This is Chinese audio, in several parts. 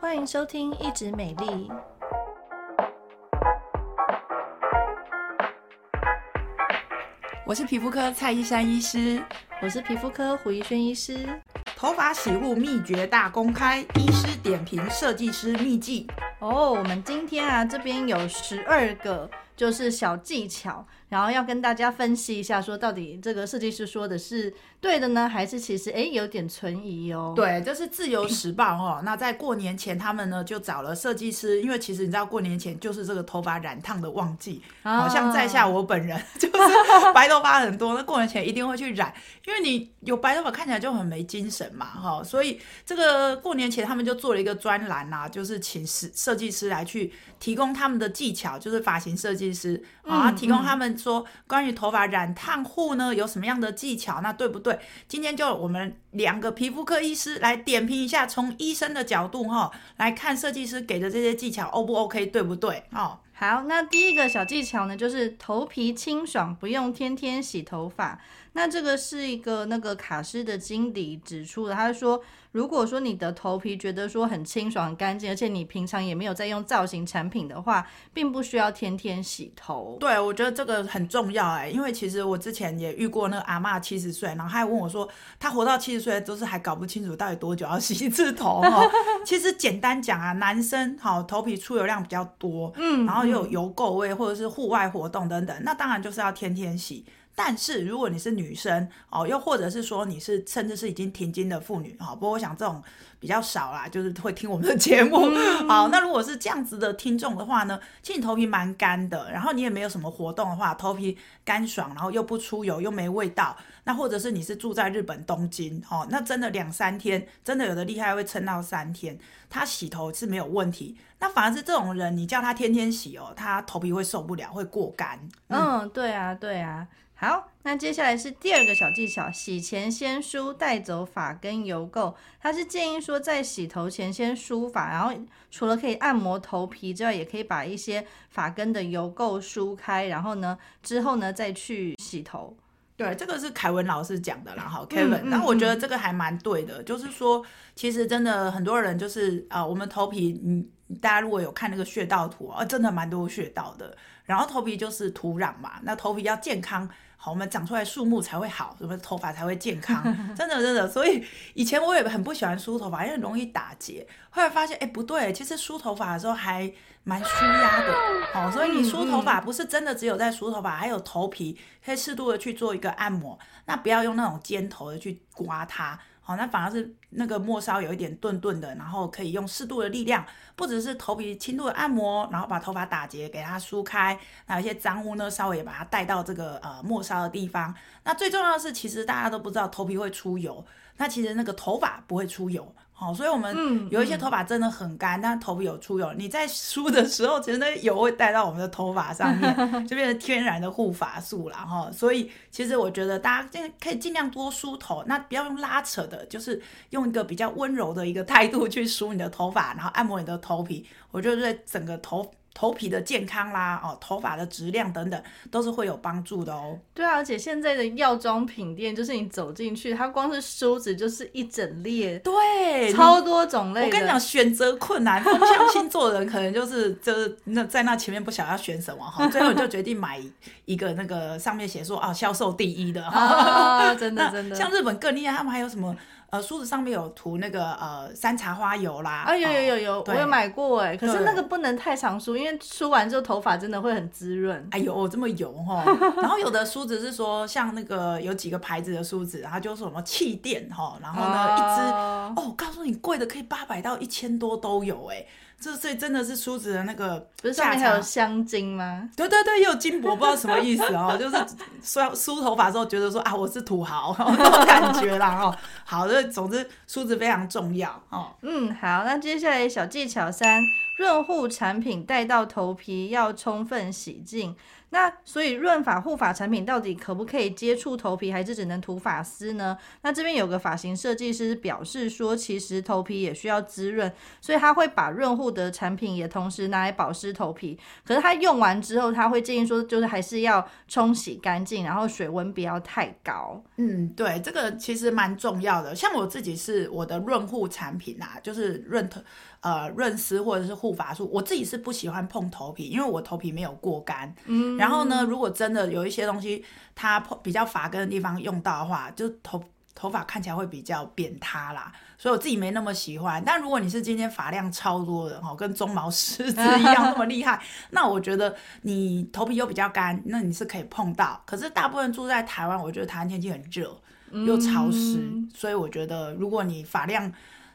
欢迎收听《一直美丽》，我是皮肤科蔡依珊医师，我是皮肤科胡怡轩医师。头发洗护秘诀大公开，医师点评设计师秘技。哦，我们今天啊，这边有十二个。就是小技巧，然后要跟大家分析一下，说到底这个设计师说的是对的呢，还是其实哎有点存疑哦？对，这是自由时报哦。那在过年前，他们呢就找了设计师，因为其实你知道过年前就是这个头发染烫的旺季，好、啊、像在下我本人就是白头发很多，那过年前一定会去染，因为你有白头发看起来就很没精神嘛，哈，所以这个过年前他们就做了一个专栏啊，就是请设设计师来去提供他们的技巧，就是发型设计。其实啊，提供他们说关于头发染烫护呢有什么样的技巧，那对不对？今天就我们两个皮肤科医师来点评一下，从医生的角度哈来看设计师给的这些技巧 O 不 OK，对不对？哦，好，那第一个小技巧呢，就是头皮清爽，不用天天洗头发。那这个是一个那个卡诗的经理指出的，他说，如果说你的头皮觉得说很清爽、很干净，而且你平常也没有在用造型产品的话，并不需要天天洗头。对，我觉得这个很重要哎，因为其实我之前也遇过那个阿嬷七十岁，然后他还问我说，她活到七十岁都是还搞不清楚到底多久要洗一次头哈。其实简单讲啊，男生好头皮出油量比较多，嗯，然后又有油垢味或者是户外活动等等，那当然就是要天天洗。但是如果你是女生哦，又或者是说你是甚至是已经停经的妇女哈，不过我想这种比较少啦，就是会听我们的节目。好，那如果是这样子的听众的话呢，其实你头皮蛮干的，然后你也没有什么活动的话，头皮干爽，然后又不出油又没味道，那或者是你是住在日本东京哦，那真的两三天，真的有的厉害会撑到三天，他洗头是没有问题。那反而是这种人，你叫他天天洗哦，他头皮会受不了，会过干。嗯，嗯对啊，对啊。好，那接下来是第二个小技巧，洗前先梳，带走发根油垢。它是建议说，在洗头前先梳发，然后除了可以按摩头皮之外，也可以把一些发根的油垢梳开，然后呢，之后呢再去洗头。对，这个是凯文老师讲的啦，哈，Kevin。那我觉得这个还蛮对的，就是说，其实真的很多人就是啊、呃，我们头皮，嗯，大家如果有看那个穴道图啊，真的蛮多穴道的。然后头皮就是土壤嘛，那头皮要健康。好，我们长出来树木才会好，什么头发才会健康，真的真的。所以以前我也很不喜欢梳头发，因为容易打结。后来发现，哎，不对，其实梳头发的时候还蛮舒压的。好，所以你梳头发不是真的只有在梳头发，还有头皮可以适度的去做一个按摩。那不要用那种尖头的去刮它。好，那反而是那个末梢有一点钝钝的，然后可以用适度的力量，不只是头皮轻度的按摩，然后把头发打结给它梳开，那有一些脏污呢，稍微也把它带到这个呃末梢的地方。那最重要的是，其实大家都不知道头皮会出油，那其实那个头发不会出油。好，所以我们有一些头发真的很干，但头皮有出油，你在梳的时候，其实那油会带到我们的头发上面，就变成天然的护发素了哈。所以其实我觉得大家可以尽量多梳头，那不要用拉扯的，就是用一个比较温柔的一个态度去梳你的头发，然后按摩你的头皮，我觉得对整个头。头皮的健康啦，哦，头发的质量等等，都是会有帮助的哦。对啊，而且现在的药妆品店，就是你走进去，它光是梳子就是一整列，对，超多种类。我跟你讲，选择困难，风象星座的人可能就是就是那在那前面不晓得要选什么哈，最后就决定买一个那个上面写说啊销售第一的哈、啊，真的 真的。像日本更厉害，他们还有什么？呃，梳子上面有涂那个呃山茶花油啦，啊有有有有，我有买过哎，可是那个不能太常梳，因为梳完之后头发真的会很滋润。哎呦，这么油哈！然后有的梳子是说，像那个有几个牌子的梳子，然后就是什么气垫哈，然后呢、啊、一支哦，告诉你贵的可以八百到一千多都有哎。这所以真的是梳子的那个，不是上面还有香精吗？对对对，也有金箔，不知道什么意思哦。就是梳梳头发的时候觉得说啊，我是土豪 那种感觉啦哦。好的，总之梳子非常重要哦。嗯，好，那接下来小技巧三，润护产品带到头皮要充分洗净。那所以润发护发产品到底可不可以接触头皮，还是只能涂发丝呢？那这边有个发型设计师表示说，其实头皮也需要滋润，所以他会把润护的产品也同时拿来保湿头皮。可是他用完之后，他会建议说，就是还是要冲洗干净，然后水温不要太高。嗯，对，这个其实蛮重要的。像我自己是我的润护产品啊，就是润头。呃，润丝或者是护发素，我自己是不喜欢碰头皮，因为我头皮没有过干。嗯，然后呢，如果真的有一些东西，它比较发根的地方用到的话，就头头发看起来会比较扁塌啦，所以我自己没那么喜欢。但如果你是今天发量超多的哈，跟鬃毛狮子一样那么厉害，那我觉得你头皮又比较干，那你是可以碰到。可是大部分住在台湾，我觉得台湾天气很热又潮湿，嗯，所以我觉得如果你发量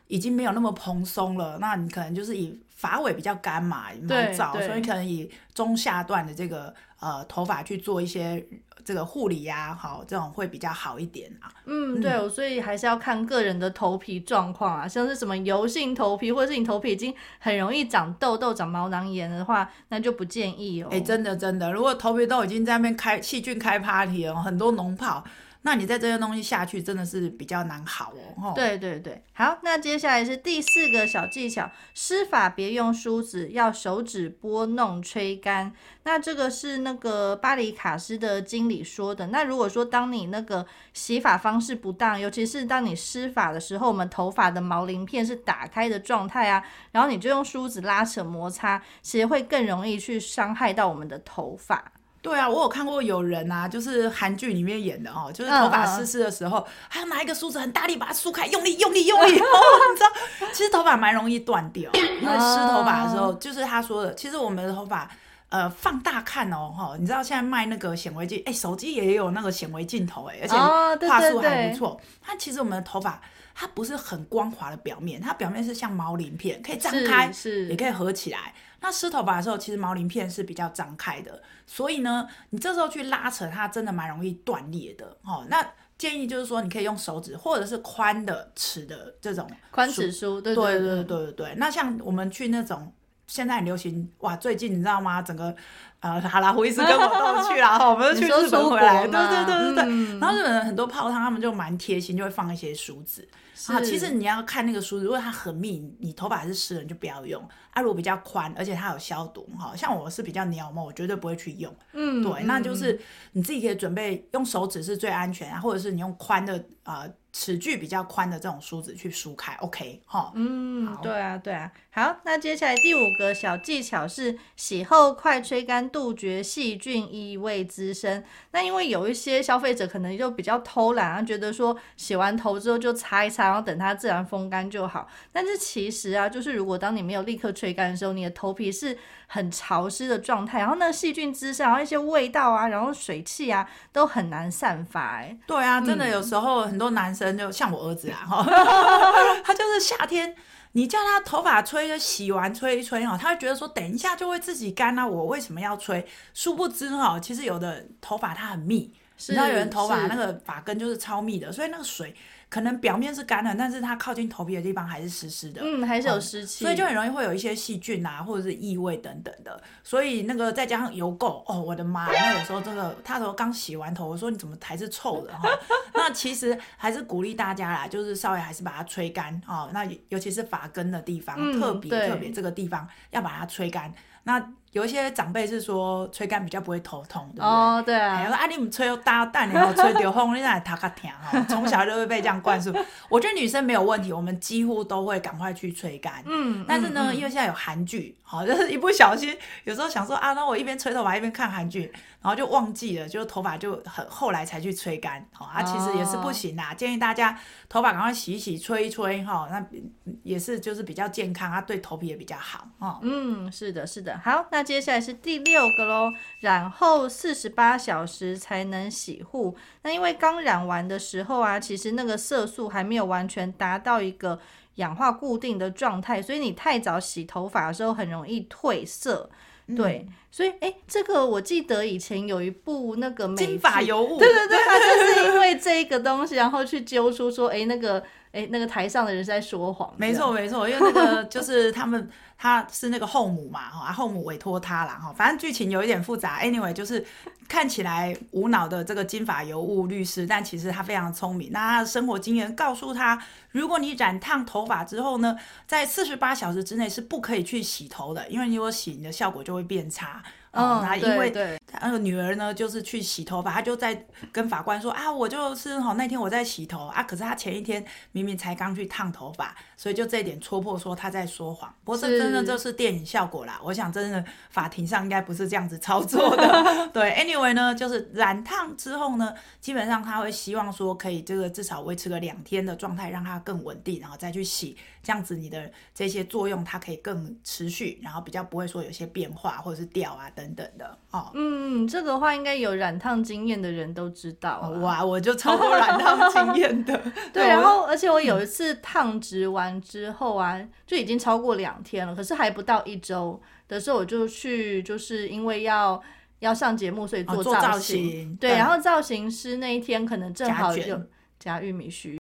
已经没有那么蓬松了，那你可能就是以发尾比较干嘛，毛躁，所以可能以中下段的这个呃头发去做一些这个护理呀，好，这种会比较好一点啊。嗯，对、哦，所以还是要看个人的头皮状况啊，像是什么油性头皮，或者是你头皮已经很容易长痘痘、长毛囊炎的话，那就不建议哦。哎，真的真的，如果头皮都已经在那边开细菌开 party 了，很多脓泡。那你在这些东西下去真的是比较难好哦。对对对，好，那接下来是第四个小技巧，湿发别用梳子，要手指拨弄吹干。那这个是那个巴黎卡诗的经理说的。那如果说当你那个洗发方式不当，尤其是当你湿发的时候，我们头发的毛鳞片是打开的状态啊，然后你就用梳子拉扯摩擦，其实会更容易去伤害到我们的头发。对啊，我有看过有人啊，就是韩剧里面演的哦，就是头发湿湿的时候，还要拿一个梳子很大力把它梳开，用力用力用力，哦，你知道，其实头发蛮容易断掉，因为湿头发的时候，就是他说的，其实我们的头发，呃，放大看哦，哈，你知道现在卖那个显微镜，哎，手机也有那个显微镜头，哎，而且画素还不错。它其实我们的头发，它不是很光滑的表面，它表面是像毛鳞片，可以张开，是，也可以合起来。那湿头发的时候，其实毛鳞片是比较张开的，所以呢，你这时候去拉扯它，真的蛮容易断裂的哦。那建议就是说，你可以用手指或者是宽的尺的这种宽尺梳，对对对对对对。那像我们去那种现在很流行哇，最近你知道吗？整个呃，哈拉胡医师跟我都去了，我们去日本回来，对对对对对。嗯、然后日本人很多泡汤，他们就蛮贴心，就会放一些梳子。啊，其实你要看那个梳子，如果它很密，你头发还是湿的，你就不要用。啊，如果比较宽，而且它有消毒，哈，像我是比较鸟毛，我绝对不会去用。嗯，对，那就是你自己可以准备用手指是最安全啊，或者是你用宽的啊。呃齿距比较宽的这种梳子去梳开，OK 哈。嗯，对啊，对啊。好，那接下来第五个小技巧是洗后快吹干，杜绝细菌异味滋生。那因为有一些消费者可能就比较偷懒啊，觉得说洗完头之后就擦一擦，然后等它自然风干就好。但是其实啊，就是如果当你没有立刻吹干的时候，你的头皮是很潮湿的状态，然后那细菌滋生，然后一些味道啊，然后水汽啊，都很难散发。哎，对啊，真的有时候很多男生就像我儿子啊，哈，他就是夏天，你叫他头发吹，就洗完吹一吹哈，他会觉得说等一下就会自己干啊，我为什么要吹？殊不知哈，其实有的头发它很密，你知道有人头发那个发根就是超密的，所以那个水。可能表面是干的，但是它靠近头皮的地方还是湿湿的，嗯，还是有湿气，所以就很容易会有一些细菌啊，或者是异味等等的。所以那个再加上油垢，哦，我的妈！那有时候这个他说刚洗完头，我说你怎么还是臭的哈？那其实还是鼓励大家啦，就是稍微还是把它吹干哦。那尤其是发根的地方，嗯、特别特别这个地方要把它吹干。那有一些长辈是说吹干比较不会头痛，对不对？哦，对啊。我说啊，你们吹又大蛋，你们吹掉风，你哪里他卡疼哈？从小就会被这样灌输。我觉得女生没有问题，我们几乎都会赶快去吹干。嗯。但是呢，嗯、因为现在有韩剧，好，就是一不小心，有时候想说啊，那我一边吹头发一边看韩剧，然后就忘记了，就头发就很后来才去吹干。好啊，其实也是不行的，建议大家头发赶快洗一洗，吹一吹哈，那也是就是比较健康，它对头皮也比较好。哦，嗯，是的，是的。好，那。接下来是第六个喽，染后四十八小时才能洗护。那因为刚染完的时候啊，其实那个色素还没有完全达到一个氧化固定的状态，所以你太早洗头发的时候很容易褪色。对，嗯、所以哎，这个我记得以前有一部那个美金发尤物，对对对，它就是因为这个东西，然后去揪出说，哎，那个。哎，那个台上的人在说谎。没错没错，因为那个 就是他们他是那个后母嘛，哈，后母委托他了哈。反正剧情有一点复杂，anyway 就是看起来无脑的这个金发尤物律师，但其实他非常聪明。那他的生活经验告诉他，如果你染烫头发之后呢，在四十八小时之内是不可以去洗头的，因为你如果洗，你的效果就会变差。嗯，那因为对，他那个女儿呢，就是去洗头发，他就在跟法官说啊，我就是哈那天我在洗头啊，可是他前一天明明才刚去烫头发，所以就这一点戳破说他在说谎。不过这真的就是电影效果啦，我想真的法庭上应该不是这样子操作的。对，anyway 呢，就是染烫之后呢，基本上他会希望说可以这个至少维持个两天的状态，让它更稳定，然后再去洗，这样子你的这些作用它可以更持续，然后比较不会说有些变化或者是掉啊等。等等的哦，嗯，这个话应该有染烫经验的人都知道。哇，我就超过染烫经验的。对，然后而且我有一次烫直完之后啊，嗯、就已经超过两天了，可是还不到一周的时候，我就去，就是因为要要上节目，所以做造型。哦、造型对，嗯、然后造型师那一天可能正好就加玉米须。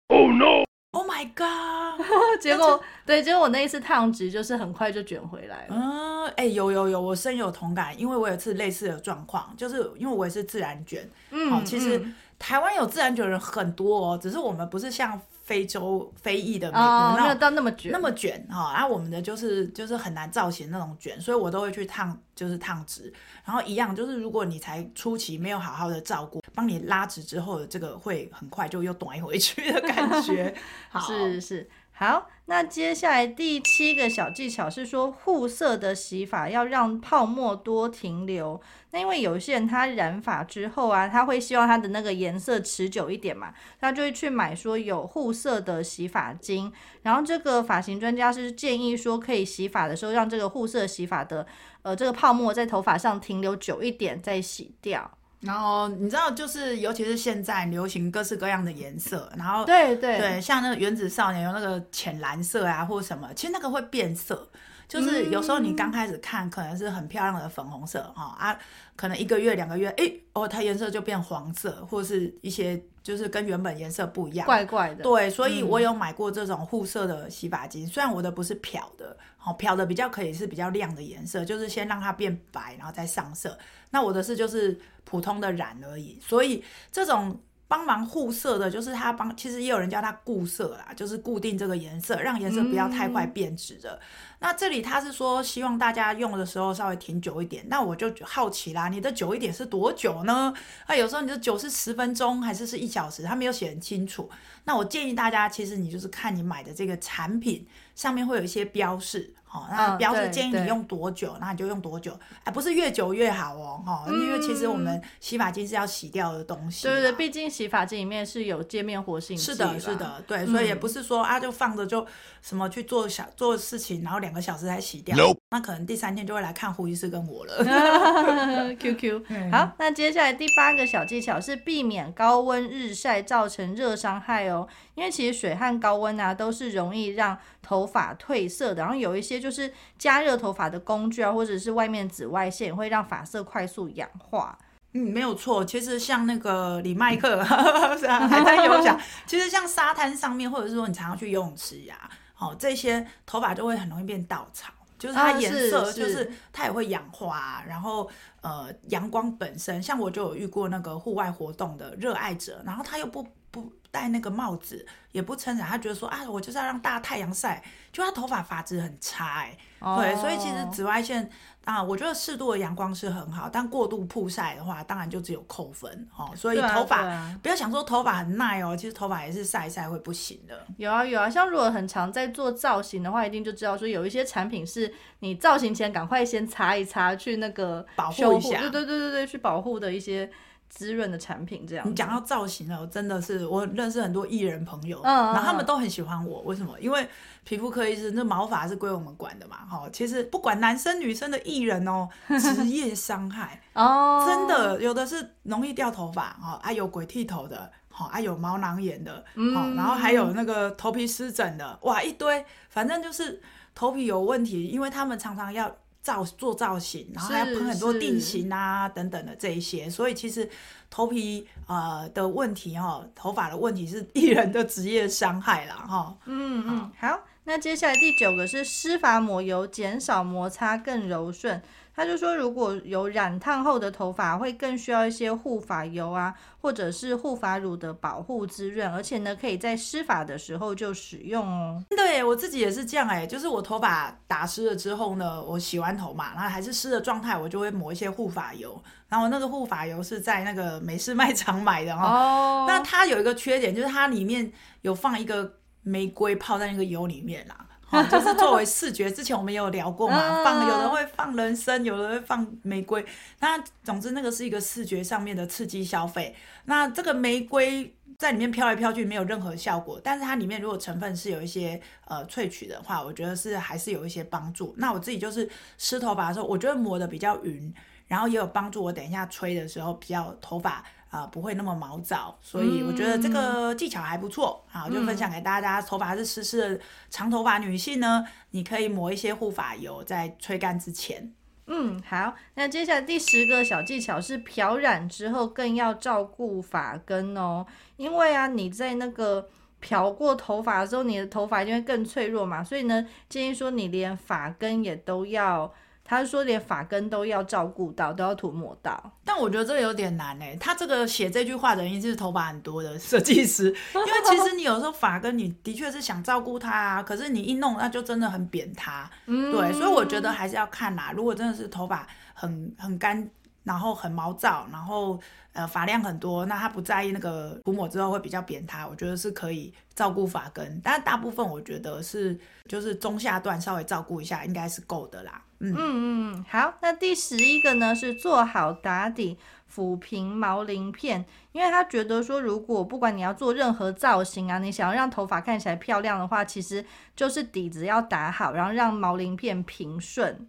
Oh! Oh my god！结果对，结果我那一次烫直就是很快就卷回来了。嗯，哎、欸，有有有，我深有同感，因为我有次类似的状况，就是因为我也是自然卷。嗯，哦、其实、嗯、台湾有自然卷的人很多哦，只是我们不是像非洲非裔的美国、哦、没有到那么卷，那么卷哈。然后、啊、我们的就是就是很难造型那种卷，所以我都会去烫，就是烫直。然后一样，就是如果你才初期没有好好的照顾。帮你拉直之后的这个会很快就又短回去的感觉，好是是好。那接下来第七个小技巧是说护色的洗发要让泡沫多停留。那因为有些人他染发之后啊，他会希望他的那个颜色持久一点嘛，他就会去买说有护色的洗发精。然后这个发型专家是建议说，可以洗发的时候让这个护色洗发的呃这个泡沫在头发上停留久一点再洗掉。然后你知道，就是尤其是现在流行各式各样的颜色，然后对对。对，像那个原子少年有那个浅蓝色啊，或者什么，其实那个会变色，就是有时候你刚开始看可能是很漂亮的粉红色哈、嗯、啊，可能一个月两个月，哎哦，它颜色就变黄色，或者是一些就是跟原本颜色不一样，怪怪的。对，所以我有买过这种护色的洗发精，嗯、虽然我的不是漂的，好漂的比较可以是比较亮的颜色，就是先让它变白，然后再上色。那我的是就是普通的染而已，所以这种帮忙护色的，就是它帮，其实也有人叫它固色啦，就是固定这个颜色，让颜色不要太快变质的。嗯、那这里他是说希望大家用的时候稍微停久一点，那我就好奇啦，你的久一点是多久呢？啊有时候你的久是十分钟还是是一小时，他没有写很清楚。那我建议大家，其实你就是看你买的这个产品上面会有一些标示。好，那标示建议你用多久，那、哦、你就用多久，哎，不是越久越好哦，哈、嗯，因为其实我们洗发精是要洗掉的东西，对对对，毕竟洗发精里面是有界面活性剂，是的，是的，对，所以也不是说、嗯、啊就放着就什么去做小做事情，然后两个小时才洗掉.那可能第三天就会来看胡医师跟我了。Q Q，好，那接下来第八个小技巧是避免高温日晒造成热伤害哦，因为其实水和高温啊都是容易让头发褪色的，然后有一些。就是加热头发的工具啊，或者是外面紫外线会让发色快速氧化。嗯，没有错。其实像那个李麦克，还在游泳。其实像沙滩上面，或者是说你常常去游泳池呀，好，这些头发就会很容易变稻草，就是它颜色就是它也会氧化。然后呃，阳光本身，像我就有遇过那个户外活动的热爱者，然后他又不不戴那个帽子，也不撑伞，他觉得说啊，我就是要让大太阳晒。就他头发发质很差哎、欸，对，所以其实紫外线啊，我觉得适度的阳光是很好，但过度曝晒的话，当然就只有扣分哦。所以头发不要想说头发很耐哦，其实头发也是晒一晒会不行的。有啊有啊，像如果很常在做造型的话，一定就知道说有一些产品是你造型前赶快先擦一擦，去那个保护一下，对对对对对，去保护的一些。滋润的产品这样，你讲到造型了，我真的是我认识很多艺人朋友，嗯，然后他们都很喜欢我，为什么？因为皮肤科医生那毛发是归我们管的嘛，哈，其实不管男生女生的艺人哦，职业伤害 哦，真的有的是容易掉头发，哈，啊有鬼剃头的，哈，啊有毛囊炎的，嗯，然后还有那个头皮湿疹的，哇一堆，反正就是头皮有问题，因为他们常常要。造做造型，然后还要喷很多定型啊等等的这一些，所以其实头皮呃的问题哈，头发的问题是 艺人的职业伤害啦哈。嗯嗯，好，那接下来第九个是湿发抹油，减少摩擦，更柔顺。他就说，如果有染烫后的头发，会更需要一些护发油啊，或者是护发乳的保护滋润，而且呢，可以在湿发的时候就使用哦。对，我自己也是这样哎，就是我头发打湿了之后呢，我洗完头嘛，然后还是湿的状态，我就会抹一些护发油。然后那个护发油是在那个美式卖场买的哈。哦。那它有一个缺点，就是它里面有放一个玫瑰泡在那个油里面啦。哦，就是作为视觉，之前我们也有聊过嘛，放有人会放人参，有人会放玫瑰，那总之那个是一个视觉上面的刺激消费。那这个玫瑰在里面飘来飘去没有任何效果，但是它里面如果成分是有一些呃萃取的话，我觉得是还是有一些帮助。那我自己就是湿头发的时候，我觉得抹的比较匀，然后也有帮助我等一下吹的时候比较头发。啊、呃，不会那么毛躁，所以我觉得这个技巧还不错。好、嗯，就分享给大家。头发是湿湿的长头发女性呢，你可以抹一些护发油在吹干之前。嗯，好。那接下来第十个小技巧是漂染之后更要照顾发根哦，因为啊你在那个漂过头发的时候，你的头发就会更脆弱嘛，所以呢建议说你连发根也都要。他说连发根都要照顾到，都要涂抹到，但我觉得这个有点难诶。他这个写这句话的人一定是头发很多的设计师，因为其实你有时候发根你的确是想照顾它啊，可是你一弄那就真的很扁塌。嗯，对，所以我觉得还是要看啦。如果真的是头发很很干，然后很毛躁，然后呃发量很多，那他不在意那个涂抹之后会比较扁塌，我觉得是可以照顾发根。但大部分我觉得是就是中下段稍微照顾一下应该是够的啦。嗯嗯，好，那第十一个呢是做好打底抚平毛鳞片，因为他觉得说，如果不管你要做任何造型啊，你想要让头发看起来漂亮的话，其实就是底子要打好，然后让毛鳞片平顺。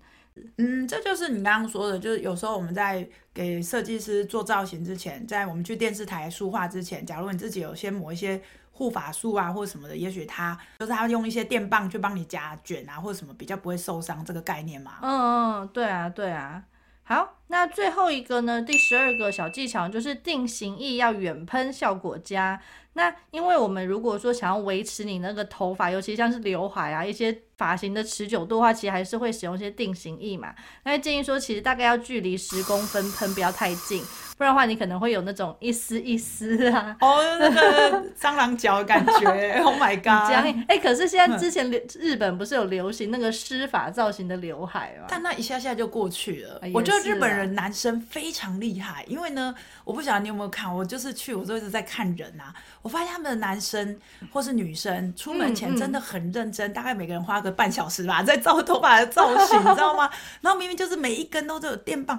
嗯，这就是你刚刚说的，就是有时候我们在给设计师做造型之前，在我们去电视台梳化之前，假如你自己有先抹一些。护发素啊，或者什么的，也许他就是他用一些电棒去帮你夹卷啊，或者什么比较不会受伤，这个概念嘛。嗯嗯，对啊对啊。好，那最后一个呢，第十二个小技巧就是定型液要远喷，效果佳。那因为我们如果说想要维持你那个头发，尤其像是刘海啊一些发型的持久度的话，其实还是会使用一些定型液嘛。那建议说，其实大概要距离十公分喷，不要太近。不然的话，你可能会有那种一丝一丝啊，哦，那个蟑螂脚的感觉。Oh my god！哎、欸，可是现在之前日本不是有流行那个施法造型的刘海吗？但那一下下就过去了。我觉得日本人男生非常厉害，因为呢，我不晓得你有没有看，我就是去，我就一直在看人啊。我发现他们的男生或是女生出门前真的很认真，嗯嗯、大概每个人花个半小时吧，在造头发的造型，你知道吗？然后明明就是每一根都都有电棒。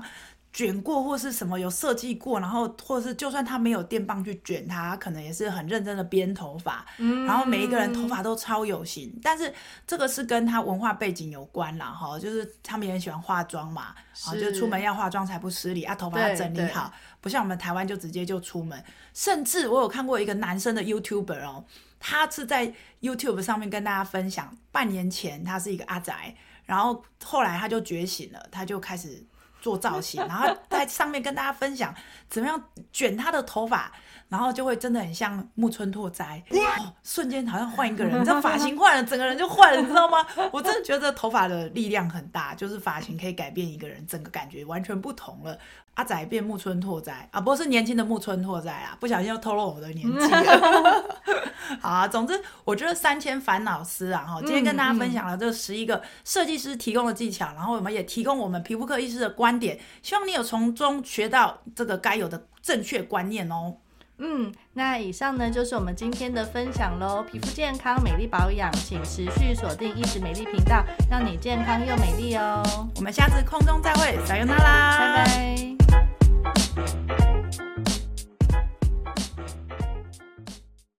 卷过或是什么有设计过，然后或者是就算他没有电棒去卷他，可能也是很认真的编头发。嗯，然后每一个人头发都超有型，但是这个是跟他文化背景有关啦，哈，就是他们也很喜欢化妆嘛，啊，就出门要化妆才不失礼啊，头发要整理好，不像我们台湾就直接就出门。甚至我有看过一个男生的 YouTuber 哦，他是在 YouTube 上面跟大家分享，半年前他是一个阿宅，然后后来他就觉醒了，他就开始。做造型，然后在上面跟大家分享怎么样卷他的头发，然后就会真的很像木村拓哉，哦，瞬间好像换一个人，你知道发型换了，整个人就换了，你知道吗？我真的觉得头发的力量很大，就是发型可以改变一个人，整个感觉完全不同了。阿仔变木村拓哉啊，不是年轻的木村拓哉啊，不小心又透露我的年纪了。好啊，总之我觉得三千烦恼丝啊，哈，今天跟大家分享了这十一个设计师提供的技巧，然后我们也提供我们皮肤科医师的观点，希望你有从中学到这个该有的正确观念哦。嗯，那以上呢就是我们今天的分享喽。皮肤健康、美丽保养，请持续锁定一直美丽频道，让你健康又美丽哦。我们下次空中再会，撒由那拉，拜拜。